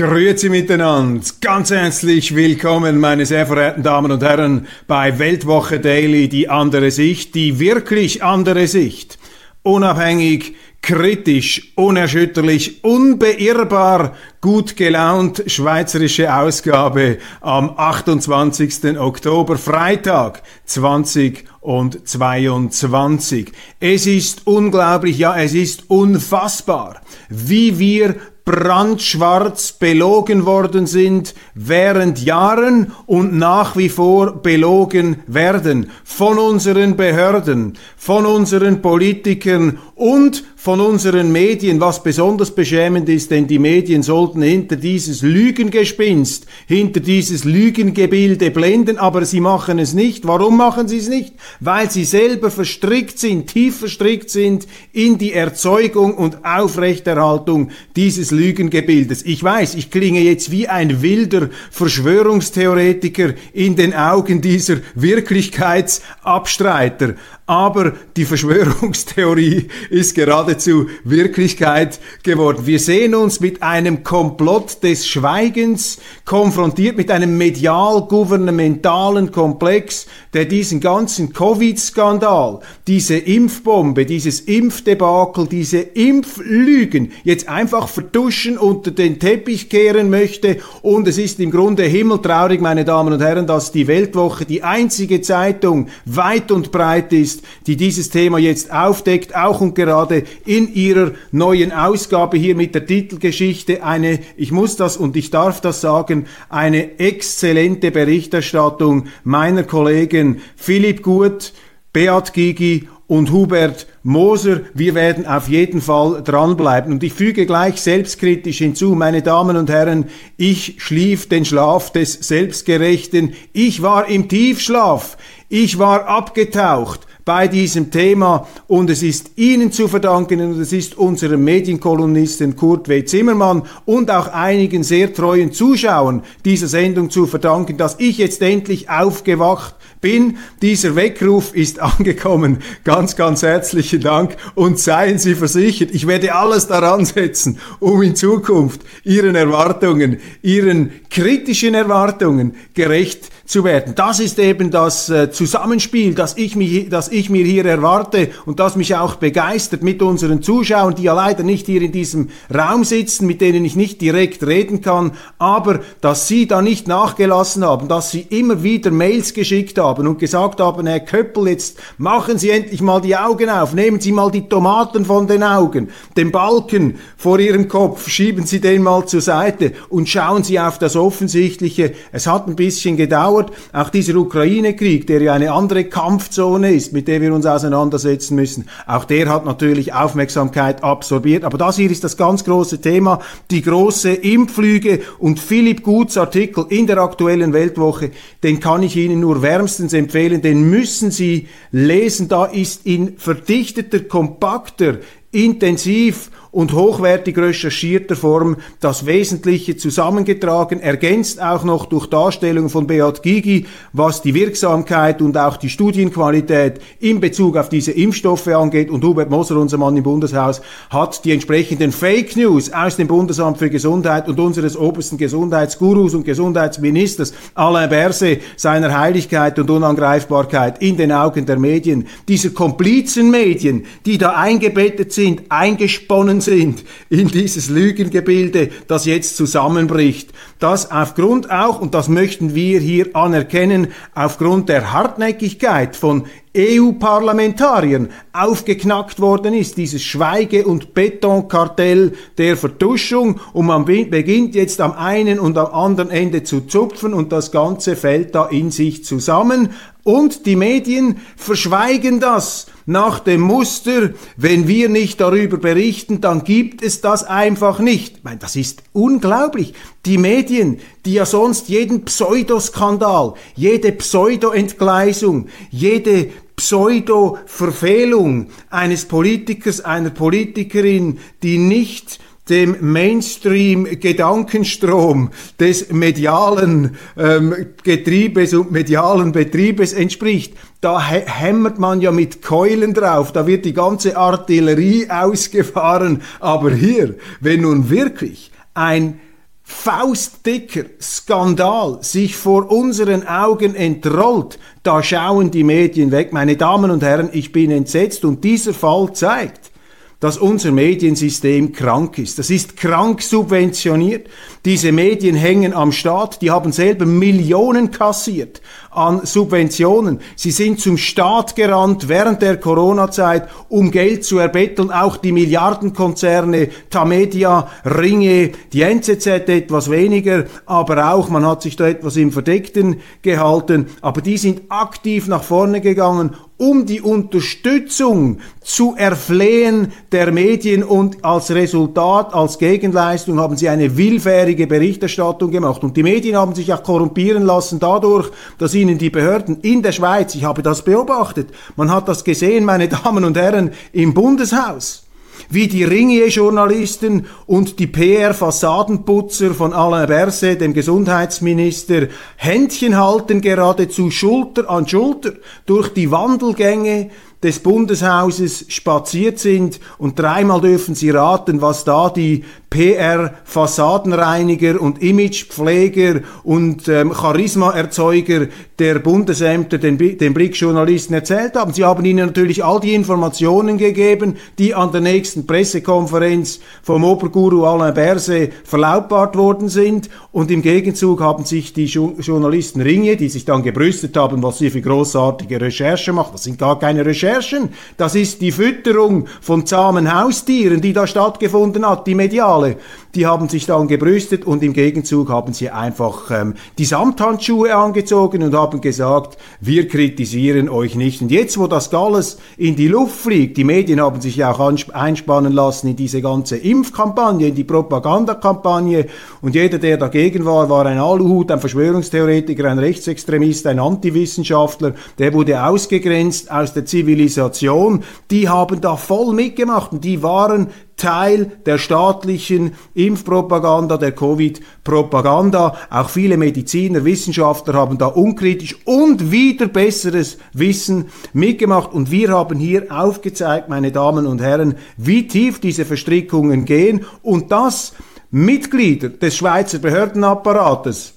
Grüezi miteinander, ganz herzlich willkommen, meine sehr verehrten Damen und Herren, bei Weltwoche Daily, die andere Sicht, die wirklich andere Sicht. Unabhängig, kritisch, unerschütterlich, unbeirrbar, gut gelaunt, schweizerische Ausgabe am 28. Oktober, Freitag 2022. Es ist unglaublich, ja, es ist unfassbar, wie wir brandschwarz belogen worden sind während Jahren und nach wie vor belogen werden von unseren Behörden, von unseren Politikern und von unseren Medien, was besonders beschämend ist, denn die Medien sollten hinter dieses Lügengespinst, hinter dieses Lügengebilde blenden, aber sie machen es nicht. Warum machen sie es nicht? Weil sie selber verstrickt sind, tief verstrickt sind in die Erzeugung und Aufrechterhaltung dieses Lügengebildes. Ich weiß, ich klinge jetzt wie ein wilder Verschwörungstheoretiker in den Augen dieser Wirklichkeitsabstreiter, aber die Verschwörungstheorie ist geradezu Wirklichkeit geworden. Wir sehen uns mit einem Komplott des Schweigens konfrontiert, mit einem medial-gouvernementalen Komplex, der diesen ganzen Covid-Skandal, diese Impfbombe, dieses Impfdebakel, diese Impflügen jetzt einfach vertuschen, unter den Teppich kehren möchte. Und es ist im Grunde himmeltraurig, meine Damen und Herren, dass die Weltwoche die einzige Zeitung weit und breit ist, die dieses Thema jetzt aufdeckt, auch und gerade in ihrer neuen Ausgabe hier mit der Titelgeschichte eine, ich muss das und ich darf das sagen, eine exzellente Berichterstattung meiner Kollegen Philipp Gut, Beat Gigi und Hubert Moser. Wir werden auf jeden Fall dranbleiben. Und ich füge gleich selbstkritisch hinzu, meine Damen und Herren, ich schlief den Schlaf des Selbstgerechten. Ich war im Tiefschlaf. Ich war abgetaucht bei diesem Thema und es ist Ihnen zu verdanken und es ist unserem Medienkolumnisten Kurt W. Zimmermann und auch einigen sehr treuen Zuschauern dieser Sendung zu verdanken, dass ich jetzt endlich aufgewacht bin. Dieser Weckruf ist angekommen. Ganz, ganz herzlichen Dank und seien Sie versichert, ich werde alles daran setzen, um in Zukunft Ihren Erwartungen, Ihren kritischen Erwartungen gerecht zu werden. Das ist eben das äh, Zusammenspiel, das ich, mich, das ich mir hier erwarte und das mich auch begeistert mit unseren Zuschauern, die ja leider nicht hier in diesem Raum sitzen, mit denen ich nicht direkt reden kann, aber dass sie da nicht nachgelassen haben, dass sie immer wieder Mails geschickt haben und gesagt haben, Herr Köppel, jetzt machen Sie endlich mal die Augen auf, nehmen Sie mal die Tomaten von den Augen, den Balken vor Ihrem Kopf, schieben Sie den mal zur Seite und schauen Sie auf das Offensichtliche. Es hat ein bisschen gedauert, dauert. Auch dieser Ukraine-Krieg, der ja eine andere Kampfzone ist, mit der wir uns auseinandersetzen müssen, auch der hat natürlich Aufmerksamkeit absorbiert. Aber das hier ist das ganz große Thema, die große Impflüge und Philipp Guts Artikel in der aktuellen Weltwoche, den kann ich Ihnen nur wärmstens empfehlen, den müssen Sie lesen. Da ist in verdichteter, kompakter, intensiv und hochwertig recherchierter Form das Wesentliche zusammengetragen, ergänzt auch noch durch Darstellungen von Beat Gigi, was die Wirksamkeit und auch die Studienqualität in Bezug auf diese Impfstoffe angeht. Und Hubert Moser, unser Mann im Bundeshaus, hat die entsprechenden Fake News aus dem Bundesamt für Gesundheit und unseres obersten Gesundheitsgurus und Gesundheitsministers Alain Berset seiner Heiligkeit und Unangreifbarkeit in den Augen der Medien, dieser Komplizenmedien, die da eingebettet sind, eingesponnen gekommen sind in dieses Lügengebilde, das jetzt zusammenbricht. Das aufgrund auch, und das möchten wir hier anerkennen, aufgrund der Hartnäckigkeit von EU-Parlamentariern aufgeknackt worden ist, dieses Schweige- und Betonkartell der Vertuschung. Und man beginnt jetzt am einen und am anderen Ende zu zupfen und das Ganze fällt da in sich zusammen. Und die Medien verschweigen das nach dem Muster, wenn wir nicht darüber berichten, dann gibt es das einfach nicht. Ich meine, das ist unglaublich. Die Medien, die ja sonst jeden Pseudoskandal, jede Pseudo-Entgleisung, jede Pseudo-Verfehlung eines Politikers, einer Politikerin, die nicht dem Mainstream-Gedankenstrom des medialen ähm, Getriebes und medialen Betriebes entspricht. Da hämmert man ja mit Keulen drauf, da wird die ganze Artillerie ausgefahren. Aber hier, wenn nun wirklich ein faustdicker Skandal sich vor unseren Augen entrollt, da schauen die Medien weg. Meine Damen und Herren, ich bin entsetzt und dieser Fall zeigt, dass unser Mediensystem krank ist. Das ist krank subventioniert. Diese Medien hängen am Staat, die haben selber Millionen kassiert an Subventionen. Sie sind zum Staat gerannt während der Corona-Zeit, um Geld zu erbetteln. Auch die Milliardenkonzerne, Tamedia, Ringe, die NZZ etwas weniger, aber auch, man hat sich da etwas im Verdeckten gehalten. Aber die sind aktiv nach vorne gegangen, um die Unterstützung zu erflehen der Medien und als Resultat, als Gegenleistung haben sie eine willfährige Berichterstattung gemacht. Und die Medien haben sich auch korrumpieren lassen dadurch, dass ihnen die Behörden in der Schweiz, ich habe das beobachtet, man hat das gesehen, meine Damen und Herren, im Bundeshaus, wie die Ringier-Journalisten und die PR-Fassadenputzer von Alain Berset, dem Gesundheitsminister, Händchen halten geradezu Schulter an Schulter durch die Wandelgänge des Bundeshauses spaziert sind und dreimal dürfen Sie raten, was da die PR-Fassadenreiniger und Imagepfleger und ähm, Charismaerzeuger der Bundesämter den, den Blickjournalisten erzählt haben. Sie haben ihnen natürlich all die Informationen gegeben, die an der nächsten Pressekonferenz vom Oberguru Alain Berset verlautbart worden sind. Und im Gegenzug haben sich die jo Journalisten Ringe, die sich dann gebrüstet haben, was sie für großartige Recherche machen, das sind gar keine Recherchen, das ist die Fütterung von zahmen Haustieren, die da stattgefunden hat, die medial Skandale. Die haben sich dann gebrüstet und im Gegenzug haben sie einfach ähm, die Samthandschuhe angezogen und haben gesagt, wir kritisieren euch nicht. Und jetzt, wo das alles in die Luft fliegt, die Medien haben sich ja auch einspannen lassen in diese ganze Impfkampagne, in die Propagandakampagne und jeder, der dagegen war, war ein Aluhut, ein Verschwörungstheoretiker, ein Rechtsextremist, ein Antiwissenschaftler, der wurde ausgegrenzt aus der Zivilisation. Die haben da voll mitgemacht und die waren Teil der staatlichen Impfpropaganda, der Covid-Propaganda. Auch viele Mediziner, Wissenschaftler haben da unkritisch und wieder besseres Wissen mitgemacht. Und wir haben hier aufgezeigt, meine Damen und Herren, wie tief diese Verstrickungen gehen und dass Mitglieder des Schweizer Behördenapparates,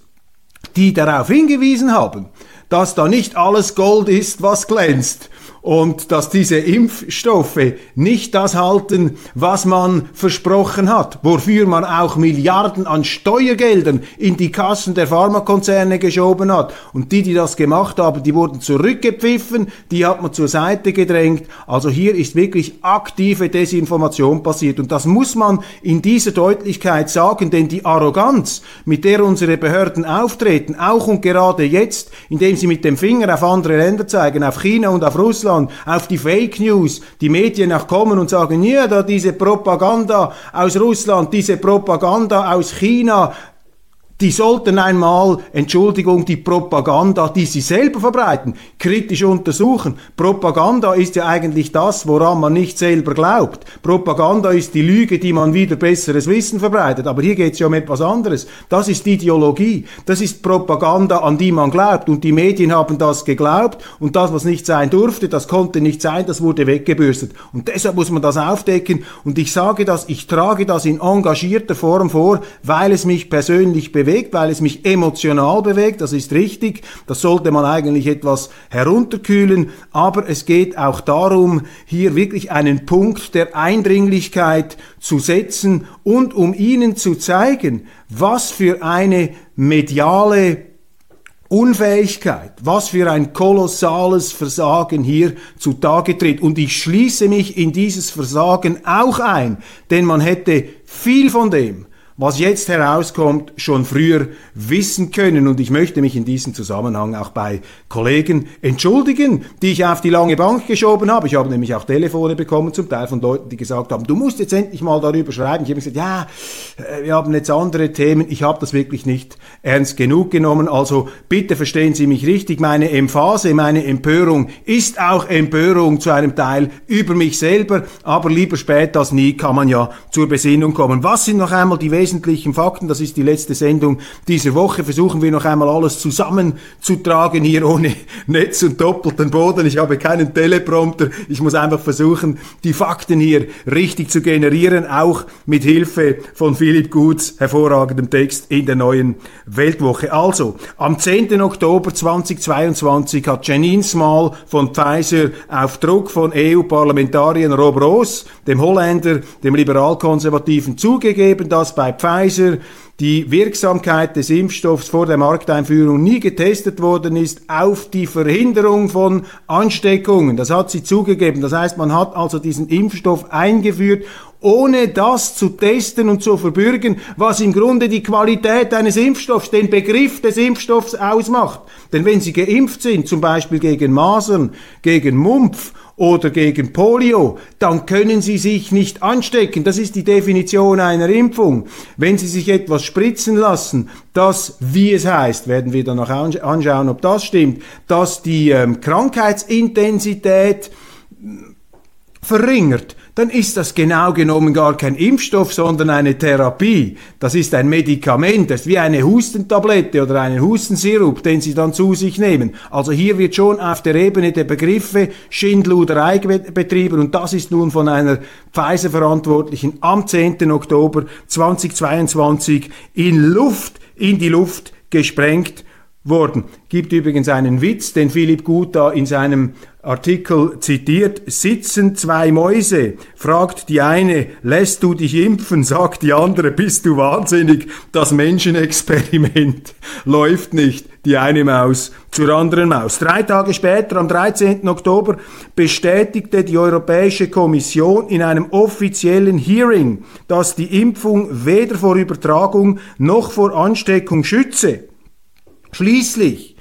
die darauf hingewiesen haben, dass da nicht alles Gold ist, was glänzt und dass diese Impfstoffe nicht das halten, was man versprochen hat, wofür man auch Milliarden an Steuergeldern in die Kassen der Pharmakonzerne geschoben hat. Und die, die das gemacht haben, die wurden zurückgepfiffen, die hat man zur Seite gedrängt. Also hier ist wirklich aktive Desinformation passiert. Und das muss man in dieser Deutlichkeit sagen, denn die Arroganz, mit der unsere Behörden auftreten, auch und gerade jetzt, indem sie mit dem Finger auf andere Länder zeigen, auf China und auf Russland, Russland, auf die Fake News, die Medien auch kommen und sagen, ja, da diese Propaganda aus Russland, diese Propaganda aus China, die sollten einmal, Entschuldigung, die Propaganda, die sie selber verbreiten, kritisch untersuchen. Propaganda ist ja eigentlich das, woran man nicht selber glaubt. Propaganda ist die Lüge, die man wieder besseres Wissen verbreitet. Aber hier geht es ja um etwas anderes. Das ist Ideologie. Das ist Propaganda, an die man glaubt. Und die Medien haben das geglaubt. Und das, was nicht sein durfte, das konnte nicht sein, das wurde weggebürstet. Und deshalb muss man das aufdecken. Und ich sage das, ich trage das in engagierter Form vor, weil es mich persönlich bewegt bewegt, weil es mich emotional bewegt, das ist richtig, das sollte man eigentlich etwas herunterkühlen, aber es geht auch darum, hier wirklich einen Punkt der Eindringlichkeit zu setzen und um Ihnen zu zeigen, was für eine mediale Unfähigkeit, was für ein kolossales Versagen hier zutage tritt. Und ich schließe mich in dieses Versagen auch ein, denn man hätte viel von dem, was jetzt herauskommt, schon früher wissen können. Und ich möchte mich in diesem Zusammenhang auch bei Kollegen entschuldigen, die ich auf die lange Bank geschoben habe. Ich habe nämlich auch Telefone bekommen, zum Teil von Leuten, die gesagt haben, du musst jetzt endlich mal darüber schreiben. Ich habe gesagt, ja, äh, wir haben jetzt andere Themen. Ich habe das wirklich nicht ernst genug genommen. Also bitte verstehen Sie mich richtig. Meine Emphase, meine Empörung ist auch Empörung zu einem Teil über mich selber. Aber lieber spät als nie kann man ja zur Besinnung kommen. Was sind noch einmal die wesentlichen Fakten. Das ist die letzte Sendung dieser Woche. Versuchen wir noch einmal alles zusammenzutragen hier ohne Netz und doppelten Boden. Ich habe keinen Teleprompter. Ich muss einfach versuchen, die Fakten hier richtig zu generieren, auch mit Hilfe von Philipp Guts hervorragendem Text in der neuen Weltwoche. Also, am 10. Oktober 2022 hat Janine Small von Pfizer auf Druck von EU-Parlamentarier Rob Roos, dem Holländer, dem Liberalkonservativen, zugegeben, dass bei Pfizer die Wirksamkeit des Impfstoffs vor der Markteinführung nie getestet worden ist auf die Verhinderung von Ansteckungen. Das hat sie zugegeben. Das heißt, man hat also diesen Impfstoff eingeführt, ohne das zu testen und zu verbürgen, was im Grunde die Qualität eines Impfstoffs, den Begriff des Impfstoffs ausmacht. Denn wenn Sie geimpft sind, zum Beispiel gegen Masern, gegen Mumpf oder gegen Polio, dann können Sie sich nicht anstecken. Das ist die Definition einer Impfung. Wenn Sie sich etwas spritzen lassen, das, wie es heißt, werden wir dann noch anschauen, ob das stimmt, dass die ähm, Krankheitsintensität verringert, dann ist das genau genommen gar kein Impfstoff, sondern eine Therapie. Das ist ein Medikament, das ist wie eine Hustentablette oder einen Hustensirup, den Sie dann zu sich nehmen. Also hier wird schon auf der Ebene der Begriffe Schindluderei betrieben und das ist nun von einer Pfizer-Verantwortlichen am 10. Oktober 2022 in Luft, in die Luft gesprengt worden. Gibt übrigens einen Witz, den Philipp Gut da in seinem Artikel zitiert. Sitzen zwei Mäuse, fragt die eine, lässt du dich impfen, sagt die andere, bist du wahnsinnig, das Menschenexperiment läuft nicht, die eine Maus zur anderen Maus. Drei Tage später, am 13. Oktober, bestätigte die Europäische Kommission in einem offiziellen Hearing, dass die Impfung weder vor Übertragung noch vor Ansteckung schütze. Schließlich,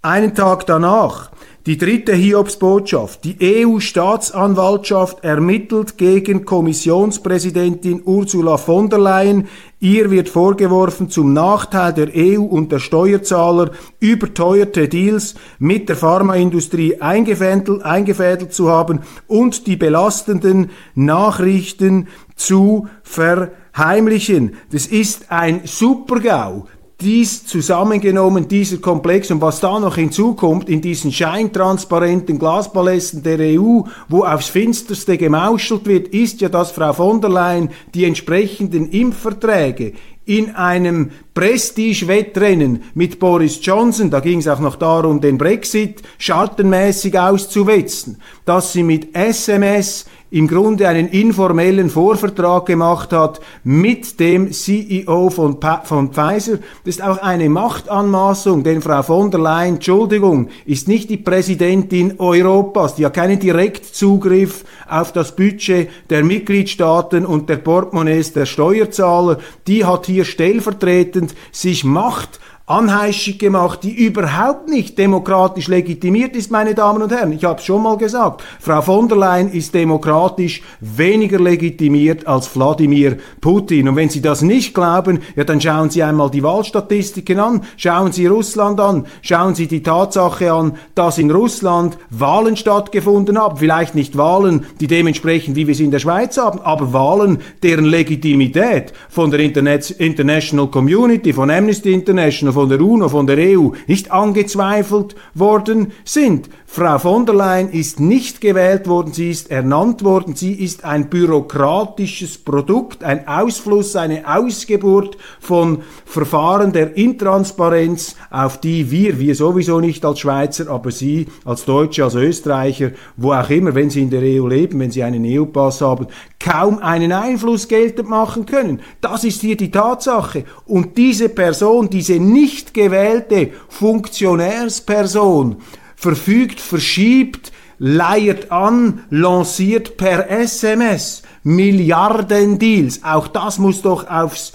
einen Tag danach, die dritte Hiobsbotschaft. Die EU-Staatsanwaltschaft ermittelt gegen Kommissionspräsidentin Ursula von der Leyen. Ihr wird vorgeworfen, zum Nachteil der EU und der Steuerzahler überteuerte Deals mit der Pharmaindustrie eingefädelt, eingefädelt zu haben und die belastenden Nachrichten zu verheimlichen. Das ist ein Supergau dies zusammengenommen, dieser Komplex und was da noch hinzukommt in diesen scheintransparenten Glaspalästen der EU, wo aufs Finsterste gemauschelt wird, ist ja, dass Frau von der Leyen die entsprechenden Impfverträge in einem Prestige-Wettrennen mit Boris Johnson, da ging es auch noch darum, den Brexit schartenmäßig auszuwetzen, dass sie mit SMS im Grunde einen informellen Vorvertrag gemacht hat mit dem CEO von, pa von Pfizer. Das ist auch eine Machtanmaßung, denn Frau von der Leyen, Entschuldigung, ist nicht die Präsidentin Europas, die hat keinen Direktzugriff auf das Budget der Mitgliedstaaten und der Portemonnaies der Steuerzahler. Die hat hier stellvertretend sich Macht anheischig gemacht, die überhaupt nicht demokratisch legitimiert ist, meine Damen und Herren. Ich habe es schon mal gesagt. Frau von der Leyen ist demokratisch weniger legitimiert als Wladimir Putin. Und wenn Sie das nicht glauben, ja, dann schauen Sie einmal die Wahlstatistiken an, schauen Sie Russland an, schauen Sie die Tatsache an, dass in Russland Wahlen stattgefunden haben. Vielleicht nicht Wahlen, die dementsprechend, wie wir sie in der Schweiz haben, aber Wahlen, deren Legitimität von der Internet International Community, von Amnesty International, von der UNO, von der EU nicht angezweifelt worden sind. Frau von der Leyen ist nicht gewählt worden, sie ist ernannt worden, sie ist ein bürokratisches Produkt, ein Ausfluss, eine Ausgeburt von Verfahren der Intransparenz, auf die wir, wir sowieso nicht als Schweizer, aber Sie als Deutsche, als Österreicher, wo auch immer, wenn Sie in der EU leben, wenn Sie einen EU-Pass haben, kaum einen Einfluss geltend machen können. Das ist hier die Tatsache. Und diese Person, diese nicht gewählte Funktionärsperson, verfügt, verschiebt, leiert an, lanciert per SMS Milliarden Deals. Auch das muss doch aufs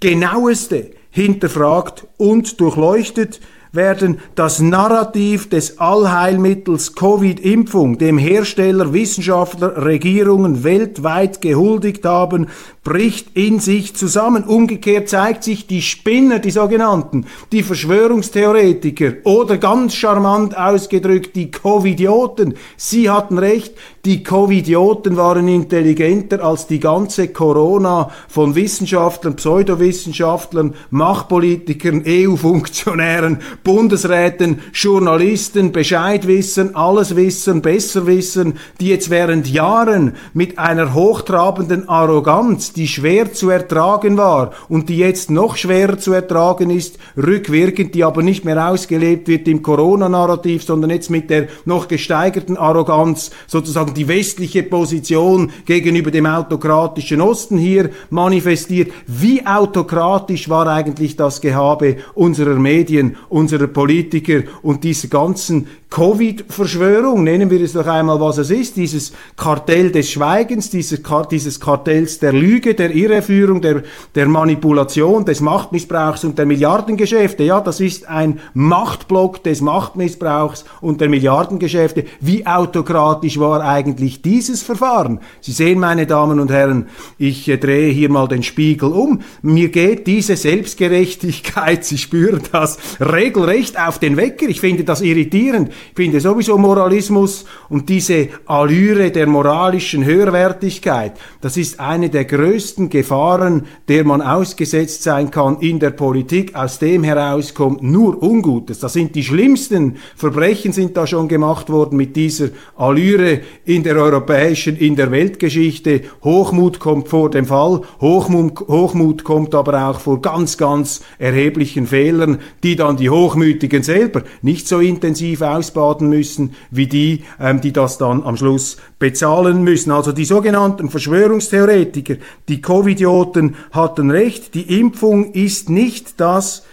genaueste hinterfragt und durchleuchtet werden das Narrativ des Allheilmittels Covid-Impfung, dem Hersteller, Wissenschaftler, Regierungen weltweit gehuldigt haben, bricht in sich zusammen. Umgekehrt zeigt sich die Spinner, die sogenannten, die Verschwörungstheoretiker oder ganz charmant ausgedrückt die Covidioten. Sie hatten recht, die Covidioten waren intelligenter als die ganze Corona von Wissenschaftlern, Pseudowissenschaftlern, Machtpolitikern, EU-Funktionären, Bundesräten, Journalisten Bescheid wissen, alles wissen, besser wissen, die jetzt während Jahren mit einer hochtrabenden Arroganz, die schwer zu ertragen war und die jetzt noch schwerer zu ertragen ist, rückwirkend, die aber nicht mehr ausgelebt wird im Corona-Narrativ, sondern jetzt mit der noch gesteigerten Arroganz sozusagen die westliche Position gegenüber dem autokratischen Osten hier manifestiert. Wie autokratisch war eigentlich das Gehabe unserer Medien, unserer Politiker und dieser ganzen Covid-Verschwörung, nennen wir es doch einmal, was es ist, dieses Kartell des Schweigens, dieses, dieses Kartells der Lüge, der Irreführung, der, der Manipulation, des Machtmissbrauchs und der Milliardengeschäfte. Ja, das ist ein Machtblock des Machtmissbrauchs und der Milliardengeschäfte. Wie autokratisch war eigentlich dieses Verfahren? Sie sehen, meine Damen und Herren, ich äh, drehe hier mal den Spiegel um. Mir geht diese Selbstgerechtigkeit, Sie spüren das, regelrecht auf den Wecker. Ich finde das irritierend. Ich finde sowieso Moralismus und diese Allüre der moralischen Höherwertigkeit, das ist eine der größten Gefahren, der man ausgesetzt sein kann in der Politik. Aus dem heraus kommt nur Ungutes. Das sind die schlimmsten Verbrechen sind da schon gemacht worden mit dieser Allüre in der europäischen, in der Weltgeschichte. Hochmut kommt vor dem Fall, Hochmut, Hochmut kommt aber auch vor ganz, ganz erheblichen Fehlern, die dann die Hochmütigen selber nicht so intensiv aus ausbaden müssen, wie die, ähm, die das dann am Schluss bezahlen müssen. Also die sogenannten Verschwörungstheoretiker, die Covidioten hatten recht, die Impfung ist nicht das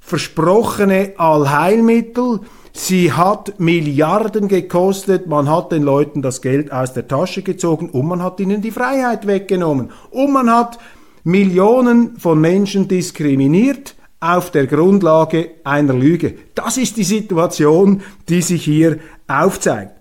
versprochene Allheilmittel, Sie hat Milliarden gekostet, man hat den Leuten das Geld aus der Tasche gezogen und man hat ihnen die Freiheit weggenommen. Und man hat Millionen von Menschen diskriminiert, auf der Grundlage einer Lüge. Das ist die Situation, die sich hier aufzeigt.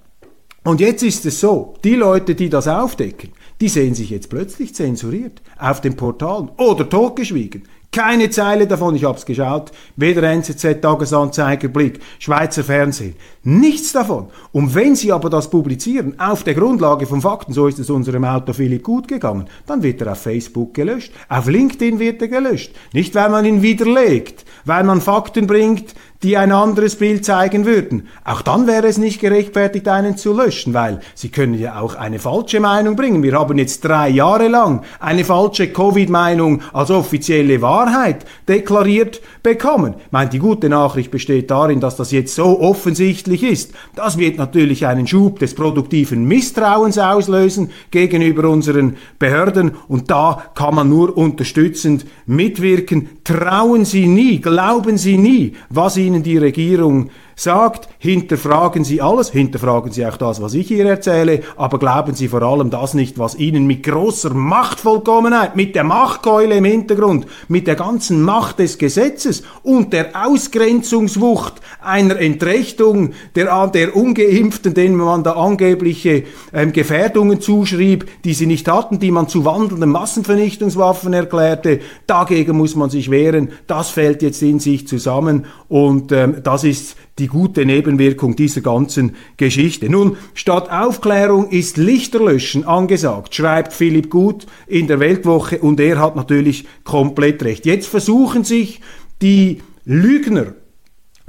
Und jetzt ist es so, die Leute, die das aufdecken, die sehen sich jetzt plötzlich zensuriert auf den Portalen oder totgeschwiegen. Keine Zeile davon, ich habe es geschaut, weder NZZ, Tagesanzeiger, Blick, Schweizer Fernsehen, nichts davon. Und wenn Sie aber das publizieren, auf der Grundlage von Fakten, so ist es unserem Autor Philipp gut gegangen, dann wird er auf Facebook gelöscht, auf LinkedIn wird er gelöscht. Nicht, weil man ihn widerlegt, weil man Fakten bringt, die ein anderes Bild zeigen würden. Auch dann wäre es nicht gerechtfertigt, einen zu löschen, weil Sie können ja auch eine falsche Meinung bringen. Wir haben jetzt drei Jahre lang eine falsche Covid-Meinung als offizielle Wahrheit deklariert bekommen. Ich meine, die gute Nachricht besteht darin, dass das jetzt so offensichtlich ist. Das wird natürlich einen Schub des produktiven Misstrauens auslösen gegenüber unseren Behörden und da kann man nur unterstützend mitwirken. Trauen Sie nie, glauben Sie nie, was Ihnen Ihnen die Regierung sagt, hinterfragen Sie alles, hinterfragen Sie auch das, was ich hier erzähle, aber glauben Sie vor allem das nicht, was Ihnen mit großer Machtvollkommenheit, mit der Machtkeule im Hintergrund, mit der ganzen Macht des Gesetzes und der Ausgrenzungswucht einer Entrechtung der, der Ungeimpften, denen man da angebliche ähm, Gefährdungen zuschrieb, die sie nicht hatten, die man zu wandelnden Massenvernichtungswaffen erklärte, dagegen muss man sich wehren, das fällt jetzt in sich zusammen und ähm, das ist die gute Nebenwirkung dieser ganzen Geschichte. Nun, statt Aufklärung ist Lichterlöschen angesagt, schreibt Philipp Gut in der Weltwoche und er hat natürlich komplett recht. Jetzt versuchen sich die Lügner,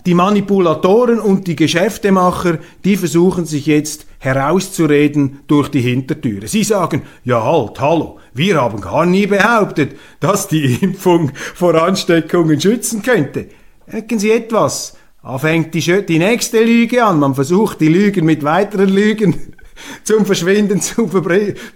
die Manipulatoren und die Geschäftemacher, die versuchen sich jetzt herauszureden durch die Hintertüre. Sie sagen, ja halt, hallo, wir haben gar nie behauptet, dass die Impfung vor Ansteckungen schützen könnte. Merken Sie etwas? Da fängt die, die nächste Lüge an. Man versucht die Lügen mit weiteren Lügen zum Verschwinden zu,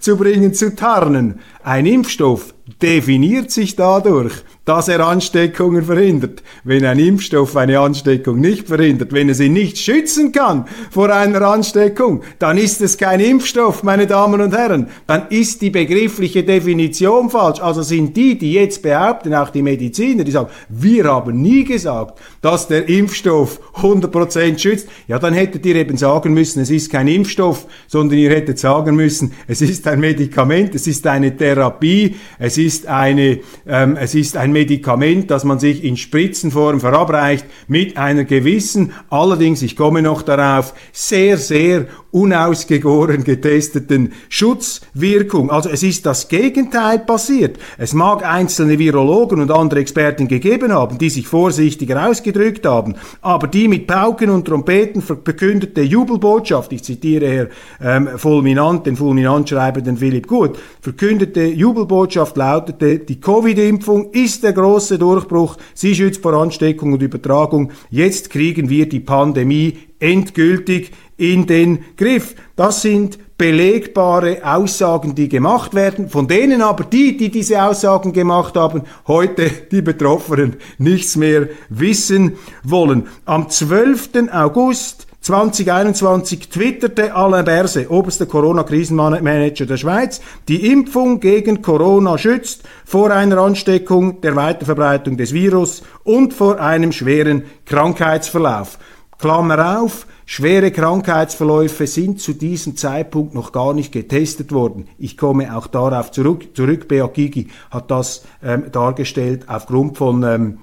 zu bringen, zu tarnen. Ein Impfstoff definiert sich dadurch, dass er Ansteckungen verhindert. Wenn ein Impfstoff eine Ansteckung nicht verhindert, wenn er sie nicht schützen kann vor einer Ansteckung, dann ist es kein Impfstoff, meine Damen und Herren. Dann ist die begriffliche Definition falsch. Also sind die, die jetzt behaupten, auch die Mediziner, die sagen, wir haben nie gesagt, dass der Impfstoff 100% schützt. Ja, dann hättet ihr eben sagen müssen, es ist kein Impfstoff, sondern ihr hättet sagen müssen, es ist ein Medikament, es ist eine Therapie, es ist eine, ähm, es ist ein Medikament, das man sich in Spritzenform verabreicht, mit einer gewissen, allerdings, ich komme noch darauf, sehr, sehr unausgegoren getesteten Schutzwirkung. Also es ist das Gegenteil passiert. Es mag einzelne Virologen und andere Experten gegeben haben, die sich vorsichtiger ausgedrückt haben, aber die mit Pauken und Trompeten verkündete Jubelbotschaft, ich zitiere Herr ähm, Fulminant, den Fulminant schreibenden Philipp Gut, verkündete Jubelbotschaft lautete, die Covid-Impfung ist der große Durchbruch, sie schützt vor Ansteckung und Übertragung, jetzt kriegen wir die Pandemie endgültig in den Griff. Das sind belegbare Aussagen, die gemacht werden, von denen aber die, die diese Aussagen gemacht haben, heute die Betroffenen nichts mehr wissen wollen. Am 12. August 2021 twitterte Alain Berse, oberster Corona-Krisenmanager der Schweiz, die Impfung gegen Corona schützt vor einer Ansteckung, der Weiterverbreitung des Virus und vor einem schweren Krankheitsverlauf. Klammer auf, schwere Krankheitsverläufe sind zu diesem Zeitpunkt noch gar nicht getestet worden. Ich komme auch darauf zurück. zurück. Beat Gigi hat das ähm, dargestellt aufgrund von ähm,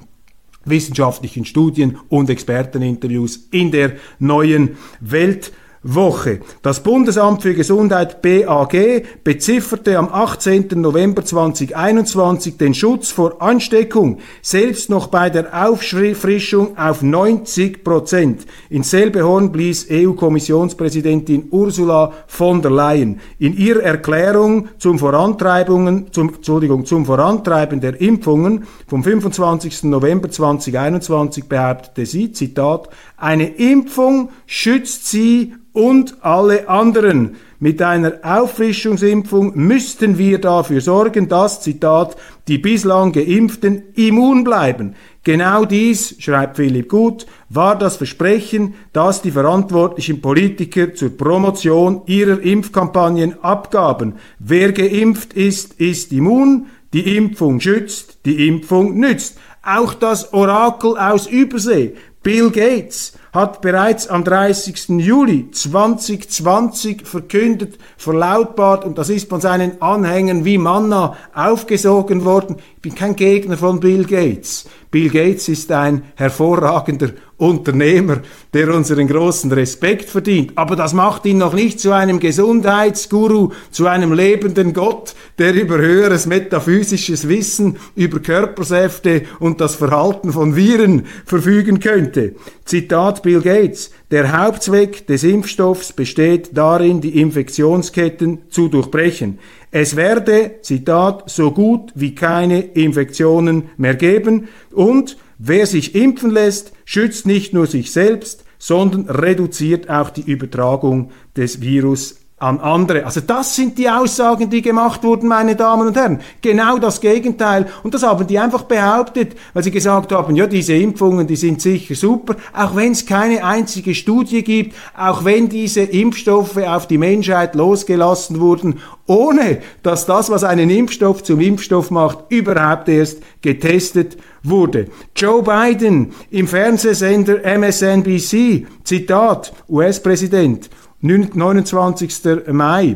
wissenschaftlichen Studien und Experteninterviews in der neuen Welt. Woche. Das Bundesamt für Gesundheit BAG bezifferte am 18. November 2021 den Schutz vor Ansteckung selbst noch bei der Auffrischung auf 90 Prozent. Ins selbe Horn blies EU-Kommissionspräsidentin Ursula von der Leyen. In ihrer Erklärung zum Vorantreibungen, zum, Entschuldigung, zum Vorantreiben der Impfungen vom 25. November 2021 behauptete sie, Zitat, eine Impfung schützt sie und alle anderen. Mit einer Auffrischungsimpfung müssten wir dafür sorgen, dass, Zitat, die bislang Geimpften immun bleiben. Genau dies, schreibt Philipp Gut, war das Versprechen, das die verantwortlichen Politiker zur Promotion ihrer Impfkampagnen abgaben. Wer geimpft ist, ist immun, die Impfung schützt, die Impfung nützt. Auch das Orakel aus Übersee, Bill Gates, hat bereits am 30. Juli 2020 verkündet, verlautbart, und das ist von seinen Anhängern wie Manna aufgesogen worden. Ich bin kein Gegner von Bill Gates. Bill Gates ist ein hervorragender Unternehmer, der unseren großen Respekt verdient. Aber das macht ihn noch nicht zu einem Gesundheitsguru, zu einem lebenden Gott, der über höheres metaphysisches Wissen, über Körpersäfte und das Verhalten von Viren verfügen könnte. Zitat Bill Gates. Der Hauptzweck des Impfstoffs besteht darin, die Infektionsketten zu durchbrechen. Es werde, Zitat, so gut wie keine Infektionen mehr geben und wer sich impfen lässt, schützt nicht nur sich selbst, sondern reduziert auch die Übertragung des Virus an andere. Also das sind die Aussagen, die gemacht wurden, meine Damen und Herren. Genau das Gegenteil. Und das haben die einfach behauptet, weil sie gesagt haben, ja, diese Impfungen, die sind sicher super, auch wenn es keine einzige Studie gibt, auch wenn diese Impfstoffe auf die Menschheit losgelassen wurden, ohne dass das, was einen Impfstoff zum Impfstoff macht, überhaupt erst getestet wurde. Joe Biden im Fernsehsender MSNBC, Zitat, US-Präsident, 29. Mai.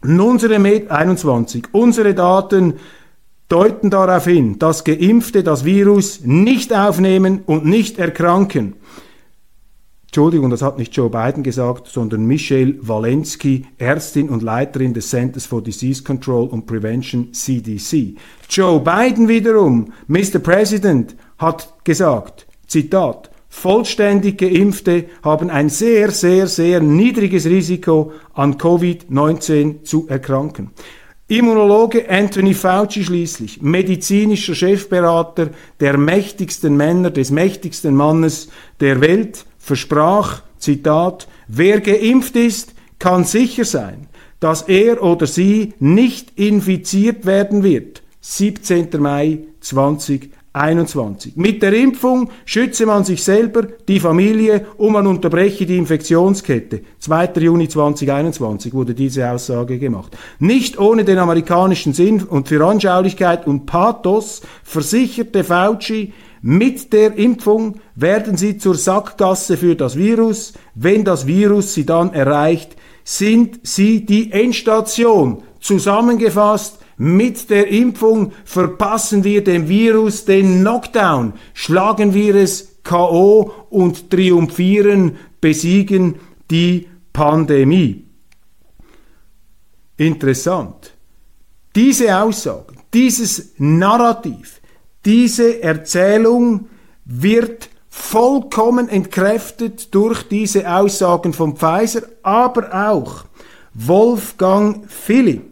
Unsere Med 21. Unsere Daten deuten darauf hin, dass Geimpfte das Virus nicht aufnehmen und nicht erkranken. Entschuldigung, das hat nicht Joe Biden gesagt, sondern Michelle Walensky, Ärztin und Leiterin des Centers for Disease Control and Prevention CDC. Joe Biden wiederum, Mr. President, hat gesagt, Zitat, Vollständig geimpfte haben ein sehr, sehr, sehr niedriges Risiko, an Covid-19 zu erkranken. Immunologe Anthony Fauci schließlich, medizinischer Chefberater der mächtigsten Männer, des mächtigsten Mannes der Welt, versprach, Zitat, wer geimpft ist, kann sicher sein, dass er oder sie nicht infiziert werden wird. 17. Mai 2021. 21. Mit der Impfung schütze man sich selber, die Familie und man unterbreche die Infektionskette. 2. Juni 2021 wurde diese Aussage gemacht. Nicht ohne den amerikanischen Sinn und Veranschaulichkeit und Pathos versicherte Fauci, mit der Impfung werden sie zur Sackgasse für das Virus. Wenn das Virus sie dann erreicht, sind sie die Endstation. Zusammengefasst, mit der Impfung verpassen wir dem Virus den Knockdown, schlagen wir es KO und triumphieren, besiegen die Pandemie. Interessant. Diese Aussagen, dieses Narrativ, diese Erzählung wird vollkommen entkräftet durch diese Aussagen von Pfizer, aber auch Wolfgang Philipp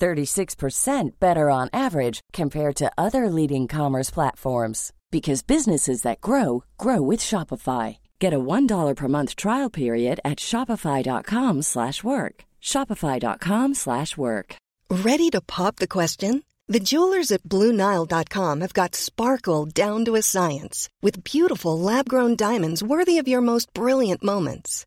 36% better on average compared to other leading commerce platforms because businesses that grow grow with Shopify. Get a $1 per month trial period at shopify.com/work. shopify.com/work. Ready to pop the question? The jewelers at bluenile.com have got sparkle down to a science with beautiful lab-grown diamonds worthy of your most brilliant moments.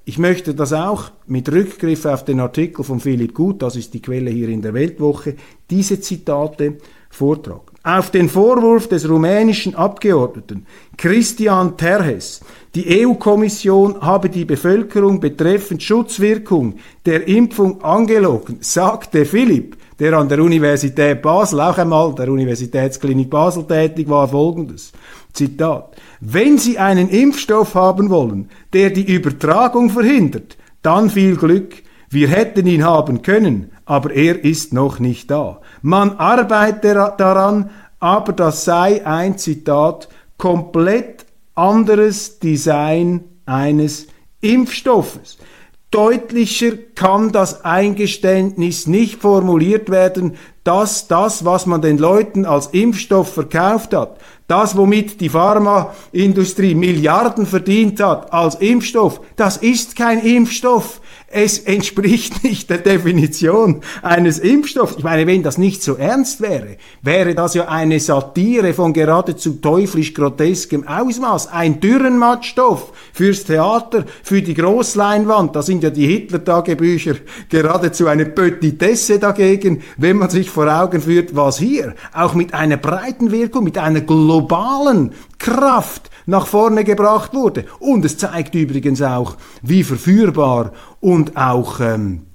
Ich möchte das auch mit Rückgriff auf den Artikel von Philipp Gut, das ist die Quelle hier in der Weltwoche, diese Zitate vortragen. Auf den Vorwurf des rumänischen Abgeordneten Christian Terhes, die EU-Kommission habe die Bevölkerung betreffend Schutzwirkung der Impfung angelogen, sagte Philipp, der an der Universität Basel, auch einmal der Universitätsklinik Basel tätig war, folgendes. Zitat. Wenn Sie einen Impfstoff haben wollen, der die Übertragung verhindert, dann viel Glück. Wir hätten ihn haben können, aber er ist noch nicht da. Man arbeitet daran, aber das sei ein Zitat komplett anderes Design eines Impfstoffes. Deutlicher kann das Eingeständnis nicht formuliert werden, dass das, was man den Leuten als Impfstoff verkauft hat, das, womit die Pharmaindustrie Milliarden verdient hat als Impfstoff, das ist kein Impfstoff. Es entspricht nicht der Definition eines Impfstoffs. Ich meine, wenn das nicht so ernst wäre, wäre das ja eine Satire von geradezu teuflisch groteskem Ausmaß. Ein Dürrenmattstoff fürs Theater, für die Großleinwand. Da sind ja die Hitler-Tagebücher geradezu eine Petitesse dagegen, wenn man sich vor Augen führt, was hier auch mit einer breiten Wirkung, mit einer globalen Kraft nach vorne gebracht wurde. Und es zeigt übrigens auch, wie verführbar und auch ähm,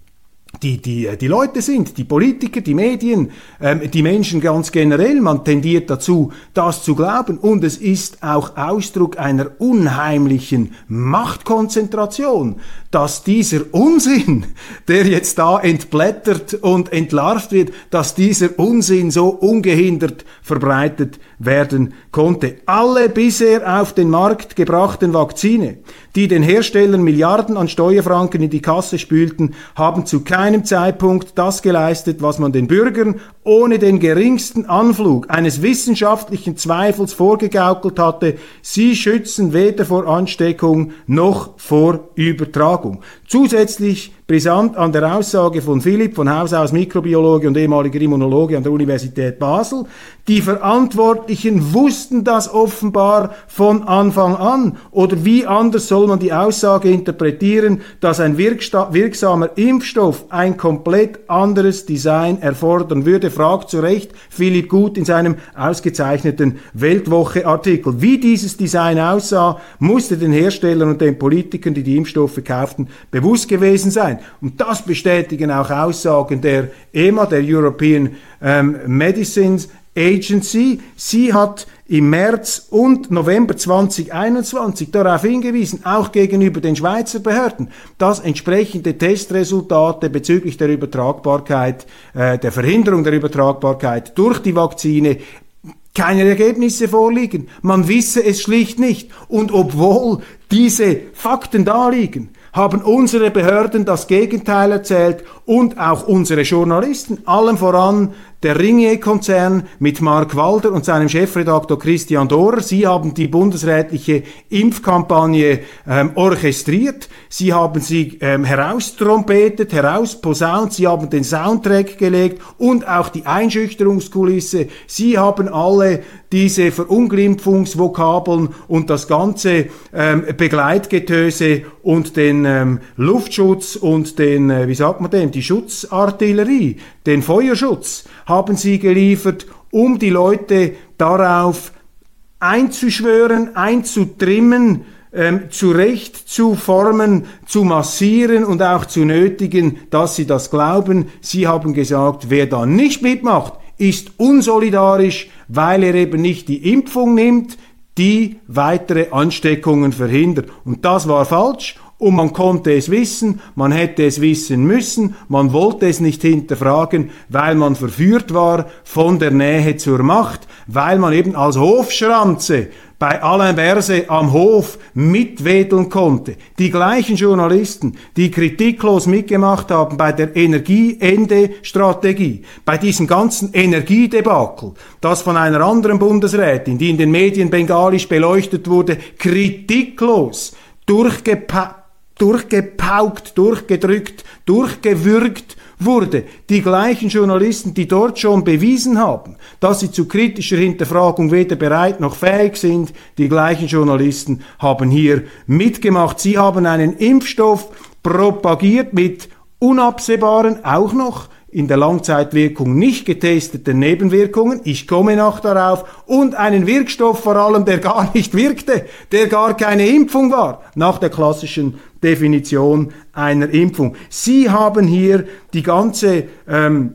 die, die, die Leute sind, die Politiker, die Medien, ähm, die Menschen ganz generell. Man tendiert dazu, das zu glauben. Und es ist auch Ausdruck einer unheimlichen Machtkonzentration, dass dieser Unsinn, der jetzt da entblättert und entlarvt wird, dass dieser Unsinn so ungehindert verbreitet werden konnte. Alle bisher auf den Markt gebrachten Vakzine, die den Herstellern Milliarden an Steuerfranken in die Kasse spülten, haben zu keinem keinem Zeitpunkt das geleistet, was man den Bürgern ohne den geringsten Anflug eines wissenschaftlichen Zweifels vorgegaukelt hatte. Sie schützen weder vor Ansteckung noch vor Übertragung. Zusätzlich brisant an der Aussage von Philipp, von Haus aus Mikrobiologe und ehemaliger Immunologe an der Universität Basel, die Verantwortlichen wussten das offenbar von Anfang an. Oder wie anders soll man die Aussage interpretieren, dass ein wirksamer Impfstoff ein komplett anderes Design erfordern würde? Fragt zu Recht Philipp Gut in seinem ausgezeichneten Weltwoche-Artikel. Wie dieses Design aussah, musste den Herstellern und den Politikern, die die Impfstoffe kauften, bewusst gewesen sein. Und das bestätigen auch Aussagen der EMA, der European ähm, Medicines Agency. Sie hat im März und November 2021 darauf hingewiesen, auch gegenüber den Schweizer Behörden, dass entsprechende Testresultate bezüglich der Übertragbarkeit, äh, der Verhinderung der Übertragbarkeit durch die Vakzine keine Ergebnisse vorliegen. Man wisse es schlicht nicht. Und obwohl diese Fakten da liegen, haben unsere Behörden das Gegenteil erzählt und auch unsere Journalisten, allem voran der Ringier-Konzern mit Mark Walder und seinem Chefredaktor Christian Dorer. Sie haben die bundesrätliche Impfkampagne ähm, orchestriert. Sie haben sie ähm, heraustrompetet, herausposaunt. Sie haben den Soundtrack gelegt und auch die Einschüchterungskulisse. Sie haben alle diese Verunglimpfungsvokabeln und das ganze ähm, Begleitgetöse und den ähm, Luftschutz und den, äh, wie sagt man denn, die Schutzartillerie, den Feuerschutz haben sie geliefert, um die Leute darauf einzuschwören, einzutrimmen, ähm, zurecht zu formen, zu massieren und auch zu nötigen, dass sie das glauben. Sie haben gesagt, wer da nicht mitmacht, ist unsolidarisch, weil er eben nicht die Impfung nimmt, die weitere Ansteckungen verhindert. Und das war falsch und man konnte es wissen, man hätte es wissen müssen, man wollte es nicht hinterfragen, weil man verführt war von der Nähe zur Macht, weil man eben als Hofschranze bei Alain Berset am Hof mitwedeln konnte. Die gleichen Journalisten, die kritiklos mitgemacht haben bei der Energieende-Strategie, bei diesem ganzen Energiedebakel, das von einer anderen Bundesrätin, die in den Medien bengalisch beleuchtet wurde, kritiklos durchgepackt durchgepaukt, durchgedrückt, durchgewürgt wurde. Die gleichen Journalisten, die dort schon bewiesen haben, dass sie zu kritischer Hinterfragung weder bereit noch fähig sind, die gleichen Journalisten haben hier mitgemacht. Sie haben einen Impfstoff propagiert mit unabsehbaren, auch noch in der Langzeitwirkung nicht getesteten Nebenwirkungen, ich komme noch darauf, und einen Wirkstoff vor allem, der gar nicht wirkte, der gar keine Impfung war, nach der klassischen Definition einer Impfung. Sie haben hier die ganze ähm,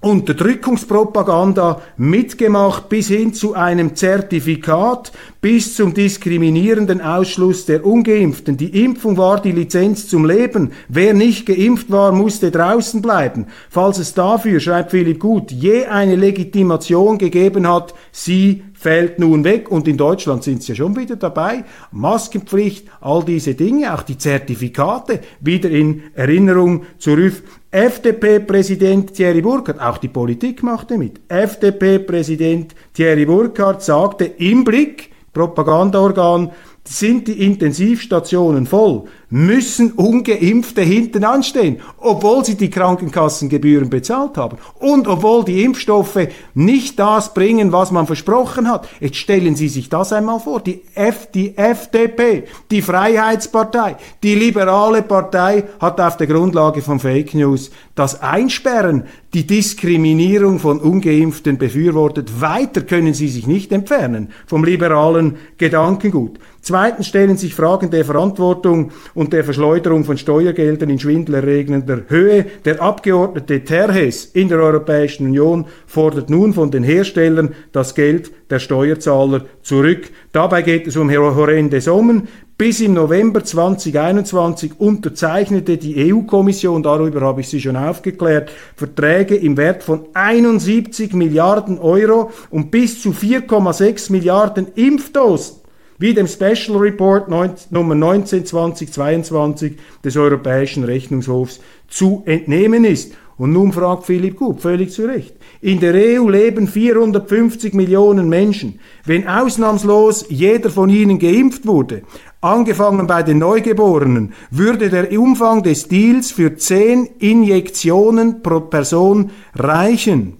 Unterdrückungspropaganda mitgemacht bis hin zu einem Zertifikat, bis zum diskriminierenden Ausschluss der Ungeimpften. Die Impfung war die Lizenz zum Leben. Wer nicht geimpft war, musste draußen bleiben. Falls es dafür, schreibt Philipp Gut, je eine Legitimation gegeben hat, sie fällt nun weg und in Deutschland sind sie ja schon wieder dabei. Maskenpflicht, all diese Dinge, auch die Zertifikate wieder in Erinnerung zurück. FDP-Präsident Thierry Burkhardt, auch die Politik machte mit. FDP-Präsident Thierry Burkhardt sagte im Blick, Propagandaorgan, sind die Intensivstationen voll müssen Ungeimpfte hinten anstehen, obwohl sie die Krankenkassengebühren bezahlt haben und obwohl die Impfstoffe nicht das bringen, was man versprochen hat. Jetzt stellen Sie sich das einmal vor. Die, F, die FDP, die Freiheitspartei, die liberale Partei hat auf der Grundlage von Fake News das Einsperren, die Diskriminierung von Ungeimpften befürwortet. Weiter können Sie sich nicht entfernen vom liberalen Gedankengut. Zweitens stellen sich Fragen der Verantwortung und der Verschleuderung von Steuergeldern in schwindelerregender Höhe. Der Abgeordnete Terhes in der Europäischen Union fordert nun von den Herstellern das Geld der Steuerzahler zurück. Dabei geht es um horrende Summen. Bis im November 2021 unterzeichnete die EU-Kommission, darüber habe ich Sie schon aufgeklärt, Verträge im Wert von 71 Milliarden Euro und bis zu 4,6 Milliarden Impfdosen wie dem Special Report 9, Nummer 19 2022 des Europäischen Rechnungshofs zu entnehmen ist. Und nun fragt Philipp Gut, völlig zu Recht. In der EU leben 450 Millionen Menschen. Wenn ausnahmslos jeder von ihnen geimpft wurde, angefangen bei den Neugeborenen, würde der Umfang des Deals für 10 Injektionen pro Person reichen.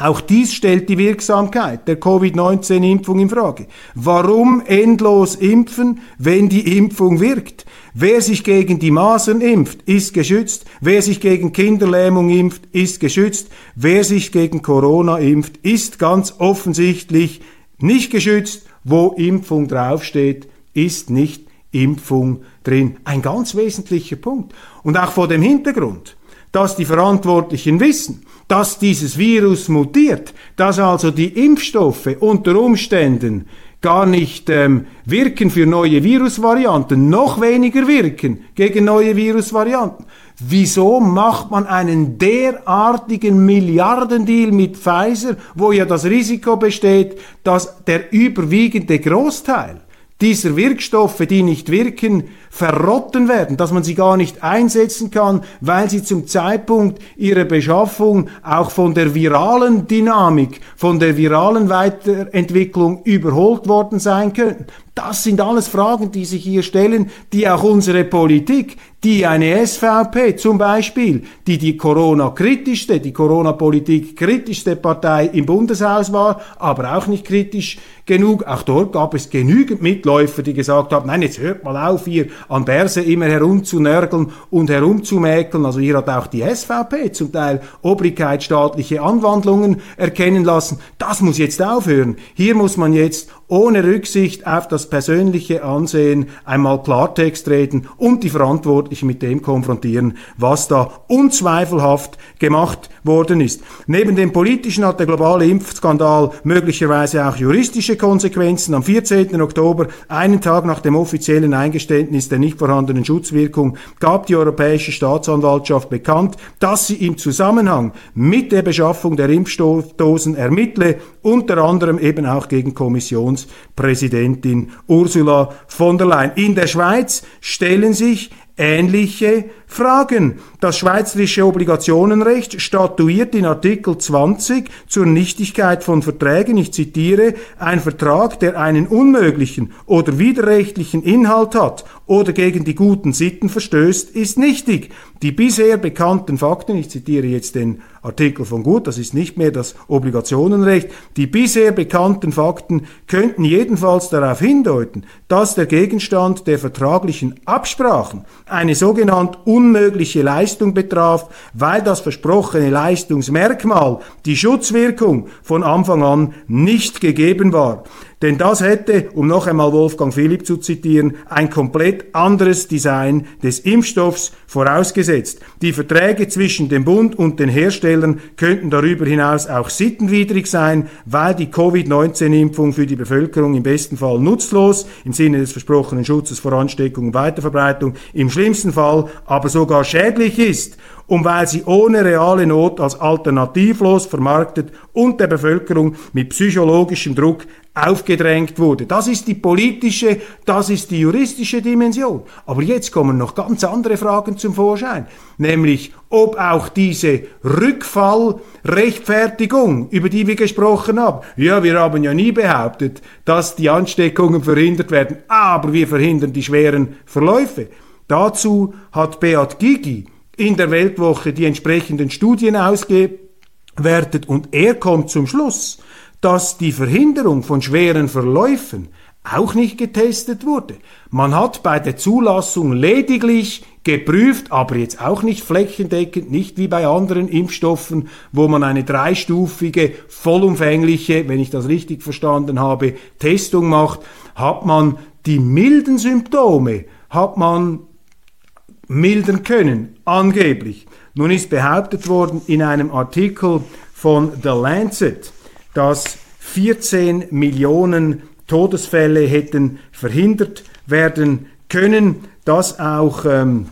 Auch dies stellt die Wirksamkeit der Covid-19-Impfung in Frage. Warum endlos impfen, wenn die Impfung wirkt? Wer sich gegen die Masern impft, ist geschützt. Wer sich gegen Kinderlähmung impft, ist geschützt. Wer sich gegen Corona impft, ist ganz offensichtlich nicht geschützt. Wo Impfung draufsteht, ist nicht Impfung drin. Ein ganz wesentlicher Punkt. Und auch vor dem Hintergrund, dass die Verantwortlichen wissen, dass dieses Virus mutiert, dass also die Impfstoffe unter Umständen gar nicht ähm, wirken für neue Virusvarianten, noch weniger wirken gegen neue Virusvarianten. Wieso macht man einen derartigen Milliardendeal mit Pfizer, wo ja das Risiko besteht, dass der überwiegende Großteil dieser Wirkstoffe, die nicht wirken, verrotten werden, dass man sie gar nicht einsetzen kann, weil sie zum Zeitpunkt ihrer Beschaffung auch von der viralen Dynamik, von der viralen Weiterentwicklung überholt worden sein könnten. Das sind alles Fragen, die sich hier stellen, die auch unsere Politik, die eine SVP zum Beispiel, die die Corona-kritischste, die Corona-Politik kritischste Partei im Bundeshaus war, aber auch nicht kritisch genug. Auch dort gab es genügend Mitläufer, die gesagt haben, nein, jetzt hört mal auf, hier an Berse immer herumzunörgeln und herumzumäkeln. Also hier hat auch die SVP zum Teil obrigkeitsstaatliche Anwandlungen erkennen lassen. Das muss jetzt aufhören. Hier muss man jetzt ohne Rücksicht auf das persönliche Ansehen einmal Klartext reden und die Verantwortlichen mit dem konfrontieren, was da unzweifelhaft gemacht worden ist. Neben dem politischen hat der globale Impfskandal möglicherweise auch juristische Konsequenzen. Am 14. Oktober, einen Tag nach dem offiziellen Eingeständnis der nicht vorhandenen Schutzwirkung, gab die Europäische Staatsanwaltschaft bekannt, dass sie im Zusammenhang mit der Beschaffung der Impfstoffdosen ermittle, unter anderem eben auch gegen Kommissionspräsidentin Ursula von der Leyen. In der Schweiz stellen sich ähnliche Fragen. Das schweizerische Obligationenrecht statuiert in Artikel 20 zur Nichtigkeit von Verträgen, ich zitiere, ein Vertrag, der einen unmöglichen oder widerrechtlichen Inhalt hat oder gegen die guten Sitten verstößt, ist nichtig. Die bisher bekannten Fakten, ich zitiere jetzt den Artikel von Gut, das ist nicht mehr das Obligationenrecht, die bisher bekannten Fakten könnten jedenfalls darauf hindeuten, dass der Gegenstand der vertraglichen Absprachen eine sogenannte unmögliche Leistung betraf, weil das versprochene Leistungsmerkmal, die Schutzwirkung von Anfang an nicht gegeben war. Denn das hätte, um noch einmal Wolfgang Philipp zu zitieren, ein komplett anderes Design des Impfstoffs vorausgesetzt. Die Verträge zwischen dem Bund und den Herstellern könnten darüber hinaus auch sittenwidrig sein, weil die Covid-19-Impfung für die Bevölkerung im besten Fall nutzlos, im Sinne des versprochenen Schutzes vor Ansteckung und Weiterverbreitung, im schlimmsten Fall aber sogar schädlich ist und weil sie ohne reale Not als alternativlos vermarktet und der Bevölkerung mit psychologischem Druck aufgedrängt wurde. Das ist die politische, das ist die juristische Dimension. Aber jetzt kommen noch ganz andere Fragen zum Vorschein, nämlich ob auch diese Rückfallrechtfertigung, über die wir gesprochen haben, ja, wir haben ja nie behauptet, dass die Ansteckungen verhindert werden, aber wir verhindern die schweren Verläufe. Dazu hat Beat Gigi in der Weltwoche die entsprechenden Studien ausgewertet und er kommt zum Schluss, dass die Verhinderung von schweren Verläufen auch nicht getestet wurde. Man hat bei der Zulassung lediglich geprüft, aber jetzt auch nicht flächendeckend, nicht wie bei anderen Impfstoffen, wo man eine dreistufige, vollumfängliche, wenn ich das richtig verstanden habe, Testung macht, hat man die milden Symptome, hat man mildern können, angeblich. Nun ist behauptet worden in einem Artikel von The Lancet, dass 14 Millionen Todesfälle hätten verhindert werden können, dass auch ähm,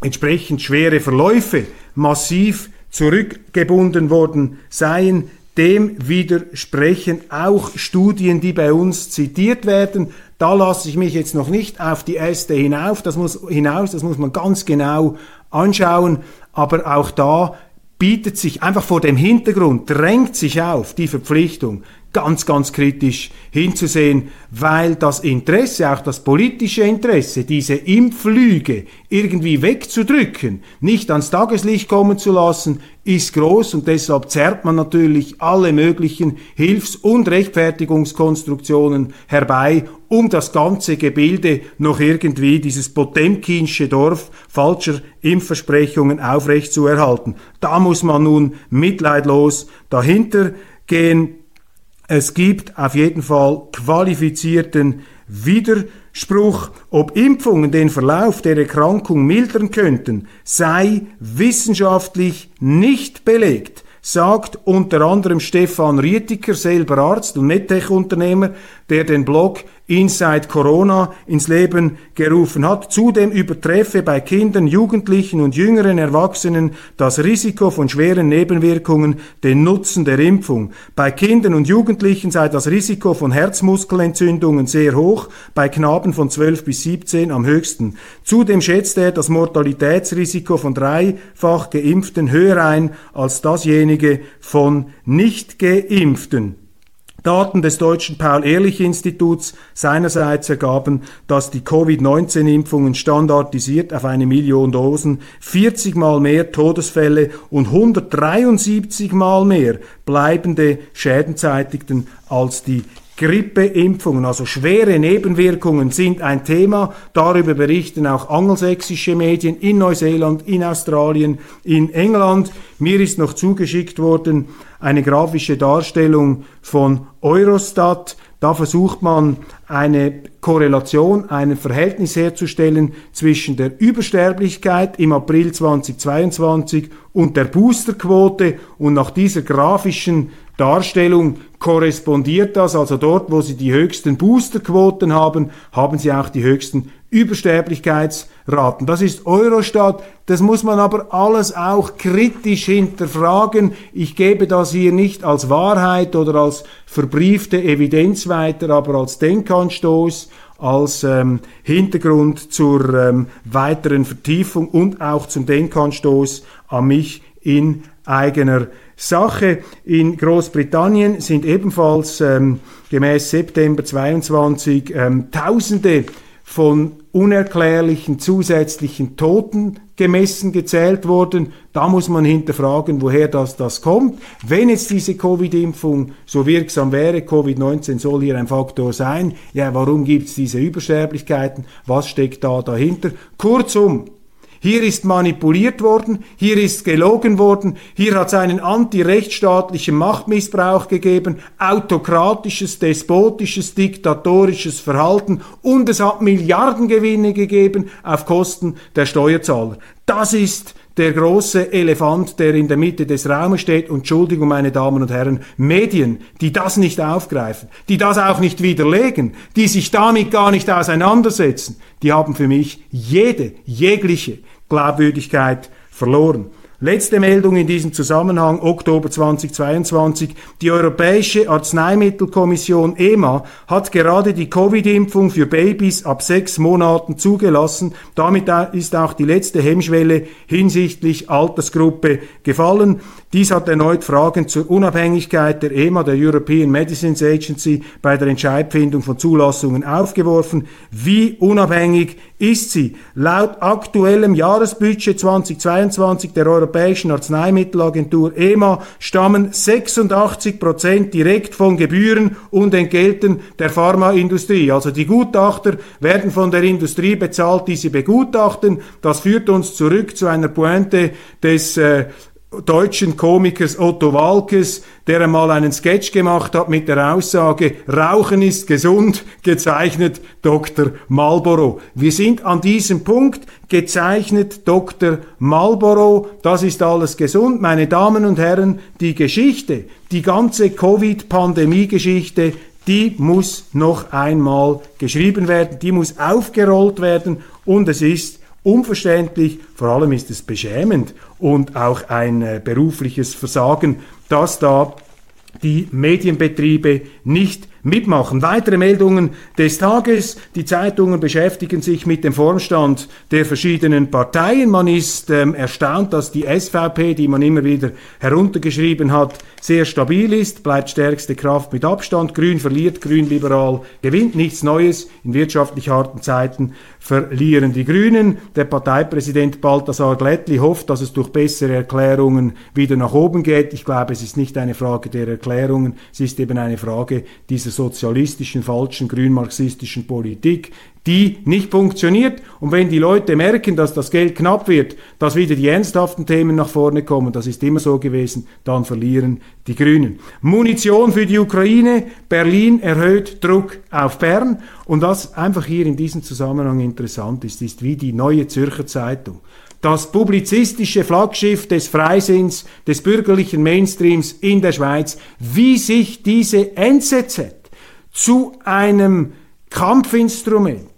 entsprechend schwere Verläufe massiv zurückgebunden worden seien. Dem widersprechen auch Studien, die bei uns zitiert werden. Da lasse ich mich jetzt noch nicht auf die Äste hinauf, das muss, hinaus, das muss man ganz genau anschauen, aber auch da bietet sich einfach vor dem Hintergrund, drängt sich auf die Verpflichtung, ganz, ganz kritisch hinzusehen, weil das Interesse, auch das politische Interesse, diese Impflüge irgendwie wegzudrücken, nicht ans Tageslicht kommen zu lassen, ist groß und deshalb zerrt man natürlich alle möglichen Hilfs- und Rechtfertigungskonstruktionen herbei, um das ganze Gebilde noch irgendwie dieses Potemkinsche Dorf falscher Impfversprechungen aufrechtzuerhalten. Da muss man nun mitleidlos dahinter gehen. Es gibt auf jeden Fall qualifizierten Widerspruch, ob Impfungen den Verlauf der Erkrankung mildern könnten, sei wissenschaftlich nicht belegt sagt unter anderem Stefan Rietiker, selber Arzt und MedTech-Unternehmer, der den Blog Inside Corona ins Leben gerufen hat. Zudem übertreffe bei Kindern, Jugendlichen und jüngeren Erwachsenen das Risiko von schweren Nebenwirkungen den Nutzen der Impfung. Bei Kindern und Jugendlichen sei das Risiko von Herzmuskelentzündungen sehr hoch, bei Knaben von 12 bis 17 am höchsten. Zudem schätzt er das Mortalitätsrisiko von dreifach Geimpften höher ein als dasjenige von nicht Geimpften. Daten des deutschen Paul-Ehrlich-Instituts seinerseits ergaben, dass die Covid-19-Impfungen standardisiert auf eine Million Dosen 40 mal mehr Todesfälle und 173 mal mehr bleibende Schäden zeitigten als die Grippeimpfungen, also schwere Nebenwirkungen sind ein Thema. Darüber berichten auch angelsächsische Medien in Neuseeland, in Australien, in England. Mir ist noch zugeschickt worden eine grafische Darstellung von Eurostat. Da versucht man eine Korrelation, ein Verhältnis herzustellen zwischen der Übersterblichkeit im April 2022 und der Boosterquote. Und nach dieser grafischen Darstellung korrespondiert das, also dort, wo sie die höchsten Boosterquoten haben, haben sie auch die höchsten Übersterblichkeitsraten. Das ist Eurostat, das muss man aber alles auch kritisch hinterfragen. Ich gebe das hier nicht als Wahrheit oder als verbriefte Evidenz weiter, aber als Denkanstoß, als ähm, Hintergrund zur ähm, weiteren Vertiefung und auch zum Denkanstoß an mich in eigener Sache. In Großbritannien sind ebenfalls ähm, gemäß September 22 ähm, Tausende von unerklärlichen zusätzlichen Toten gemessen, gezählt worden. Da muss man hinterfragen, woher das, das kommt. Wenn jetzt diese Covid-Impfung so wirksam wäre, Covid-19 soll hier ein Faktor sein, ja, warum gibt es diese Übersterblichkeiten? Was steckt da dahinter? Kurzum, hier ist manipuliert worden, hier ist gelogen worden, hier hat es einen antirechtsstaatlichen Machtmissbrauch gegeben, autokratisches, despotisches, diktatorisches Verhalten und es hat Milliardengewinne gegeben auf Kosten der Steuerzahler. Das ist der große Elefant, der in der Mitte des Raumes steht. Und Entschuldigung, meine Damen und Herren, Medien, die das nicht aufgreifen, die das auch nicht widerlegen, die sich damit gar nicht auseinandersetzen, die haben für mich jede, jegliche Glaubwürdigkeit verloren. Letzte Meldung in diesem Zusammenhang, Oktober 2022. Die Europäische Arzneimittelkommission EMA hat gerade die Covid-Impfung für Babys ab sechs Monaten zugelassen. Damit ist auch die letzte Hemmschwelle hinsichtlich Altersgruppe gefallen. Dies hat erneut Fragen zur Unabhängigkeit der EMA, der European Medicines Agency, bei der Entscheidfindung von Zulassungen aufgeworfen. Wie unabhängig ist sie? Laut aktuellem Jahresbudget 2022 der Europäischen Arzneimittelagentur EMA stammen 86 Prozent direkt von Gebühren und Entgelten der Pharmaindustrie. Also die Gutachter werden von der Industrie bezahlt, die sie begutachten. Das führt uns zurück zu einer Pointe des äh, deutschen Komikers Otto Walkes, der einmal einen Sketch gemacht hat mit der Aussage, Rauchen ist gesund, gezeichnet Dr. Marlboro. Wir sind an diesem Punkt, gezeichnet Dr. Marlboro, das ist alles gesund. Meine Damen und Herren, die Geschichte, die ganze Covid-Pandemie-Geschichte, die muss noch einmal geschrieben werden, die muss aufgerollt werden und es ist unverständlich, vor allem ist es beschämend und auch ein äh, berufliches Versagen, dass da die Medienbetriebe nicht mitmachen. Weitere Meldungen des Tages. Die Zeitungen beschäftigen sich mit dem Vorstand der verschiedenen Parteien. Man ist ähm, erstaunt, dass die SVP, die man immer wieder heruntergeschrieben hat, sehr stabil ist, bleibt stärkste Kraft mit Abstand. Grün verliert, Grün-Liberal gewinnt. Nichts Neues. In wirtschaftlich harten Zeiten verlieren die Grünen. Der Parteipräsident Balthasar Glättli hofft, dass es durch bessere Erklärungen wieder nach oben geht. Ich glaube, es ist nicht eine Frage der Erklärungen, es ist eben eine Frage dieser sozialistischen, falschen, grünmarxistischen Politik, die nicht funktioniert. Und wenn die Leute merken, dass das Geld knapp wird, dass wieder die ernsthaften Themen nach vorne kommen, das ist immer so gewesen, dann verlieren die Grünen. Munition für die Ukraine. Berlin erhöht Druck auf Bern. Und was einfach hier in diesem Zusammenhang interessant ist, ist wie die neue Zürcher Zeitung das publizistische Flaggschiff des Freisinns, des bürgerlichen Mainstreams in der Schweiz, wie sich diese NZZ zu einem Kampfinstrument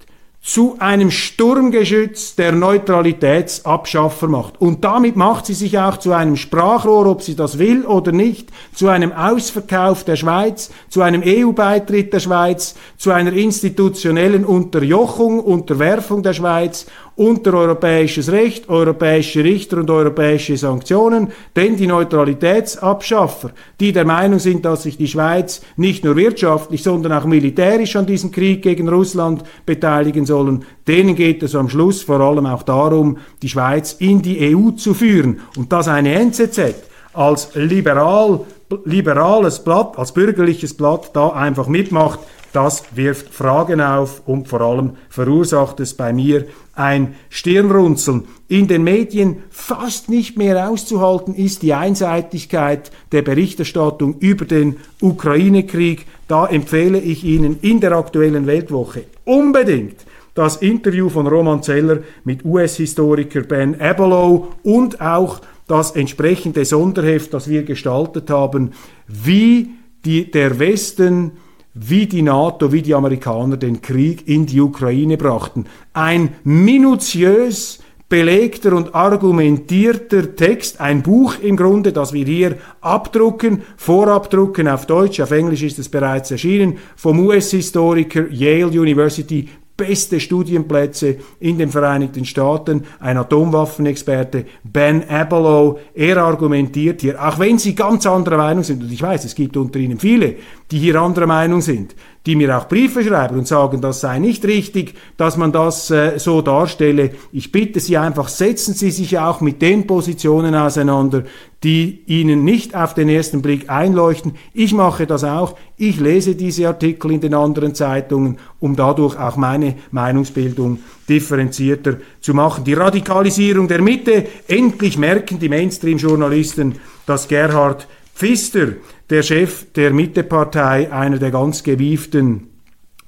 zu einem Sturmgeschütz der Neutralitätsabschaffer macht. Und damit macht sie sich auch zu einem Sprachrohr, ob sie das will oder nicht, zu einem Ausverkauf der Schweiz, zu einem EU-Beitritt der Schweiz, zu einer institutionellen Unterjochung, Unterwerfung der Schweiz unter europäisches Recht, europäische Richter und europäische Sanktionen, denn die Neutralitätsabschaffer, die der Meinung sind, dass sich die Schweiz nicht nur wirtschaftlich, sondern auch militärisch an diesem Krieg gegen Russland beteiligen sollen, denen geht es am Schluss vor allem auch darum, die Schweiz in die EU zu führen. Und dass eine NZZ als liberal, liberales Blatt, als bürgerliches Blatt da einfach mitmacht, das wirft Fragen auf und vor allem verursacht es bei mir ein Stirnrunzeln. In den Medien fast nicht mehr auszuhalten ist die Einseitigkeit der Berichterstattung über den Ukraine-Krieg. Da empfehle ich Ihnen in der aktuellen Weltwoche unbedingt das Interview von Roman Zeller mit US-Historiker Ben Abelow und auch das entsprechende Sonderheft, das wir gestaltet haben, wie die, der Westen wie die NATO, wie die Amerikaner den Krieg in die Ukraine brachten. Ein minutiös belegter und argumentierter Text, ein Buch im Grunde, das wir hier abdrucken, vorabdrucken auf Deutsch, auf Englisch ist es bereits erschienen, vom US-Historiker Yale University beste Studienplätze in den Vereinigten Staaten, ein Atomwaffenexperte, Ben Abelow, er argumentiert hier, auch wenn sie ganz anderer Meinung sind, und ich weiß, es gibt unter ihnen viele, die hier anderer Meinung sind, die mir auch Briefe schreiben und sagen, das sei nicht richtig, dass man das äh, so darstelle. Ich bitte Sie einfach, setzen Sie sich auch mit den Positionen auseinander, die Ihnen nicht auf den ersten Blick einleuchten. Ich mache das auch. Ich lese diese Artikel in den anderen Zeitungen, um dadurch auch meine Meinungsbildung differenzierter zu machen. Die Radikalisierung der Mitte. Endlich merken die Mainstream-Journalisten, dass Gerhard Pfister der Chef der Mittepartei, einer der ganz gewieften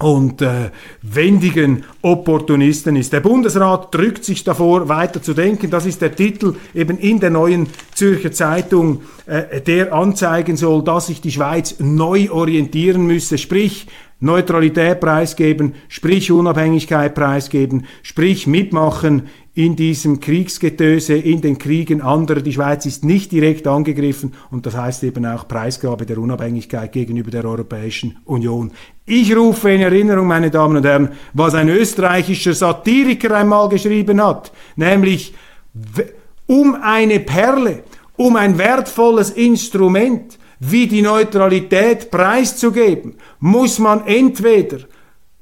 und äh, wendigen Opportunisten ist. Der Bundesrat drückt sich davor, weiter zu denken. Das ist der Titel eben in der neuen Zürcher Zeitung, äh, der anzeigen soll, dass sich die Schweiz neu orientieren müsse, sprich Neutralität preisgeben, sprich Unabhängigkeit preisgeben, sprich mitmachen in diesem Kriegsgetöse, in den Kriegen anderer. Die Schweiz ist nicht direkt angegriffen und das heißt eben auch Preisgabe der Unabhängigkeit gegenüber der Europäischen Union. Ich rufe in Erinnerung, meine Damen und Herren, was ein österreichischer Satiriker einmal geschrieben hat, nämlich um eine Perle, um ein wertvolles Instrument, wie die Neutralität preiszugeben, muss man entweder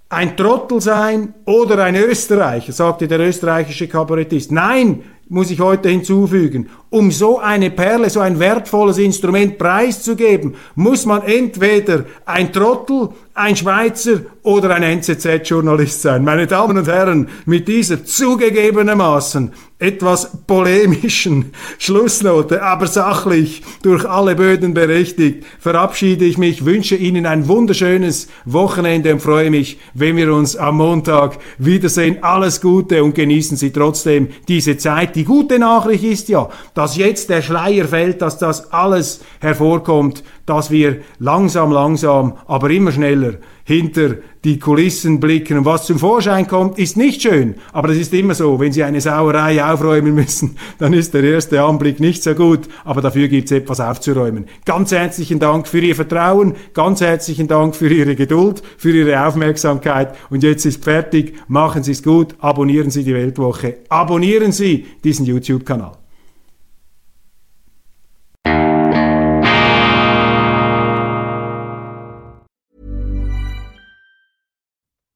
ein Trottel sein oder ein Österreicher, sagte der österreichische Kabarettist. Nein, muss ich heute hinzufügen, um so eine Perle, so ein wertvolles Instrument preiszugeben, muss man entweder ein Trottel, ein Schweizer oder ein NZZ-Journalist sein. Meine Damen und Herren, mit dieser zugegebenermaßen etwas polemischen Schlussnote, aber sachlich durch alle Böden berechtigt, verabschiede ich mich, wünsche Ihnen ein wunderschönes Wochenende und freue mich, wenn wir uns am Montag wiedersehen. Alles Gute und genießen Sie trotzdem diese Zeit. Die gute Nachricht ist ja, dass jetzt der Schleier fällt, dass das alles hervorkommt, dass wir langsam, langsam, aber immer schneller hinter die Kulissen blicken. Und was zum Vorschein kommt, ist nicht schön. Aber das ist immer so. Wenn Sie eine Sauerei aufräumen müssen, dann ist der erste Anblick nicht so gut. Aber dafür gibt es etwas aufzuräumen. Ganz herzlichen Dank für Ihr Vertrauen. Ganz herzlichen Dank für Ihre Geduld, für Ihre Aufmerksamkeit. Und jetzt ist fertig. Machen Sie es gut. Abonnieren Sie die Weltwoche. Abonnieren Sie diesen YouTube-Kanal.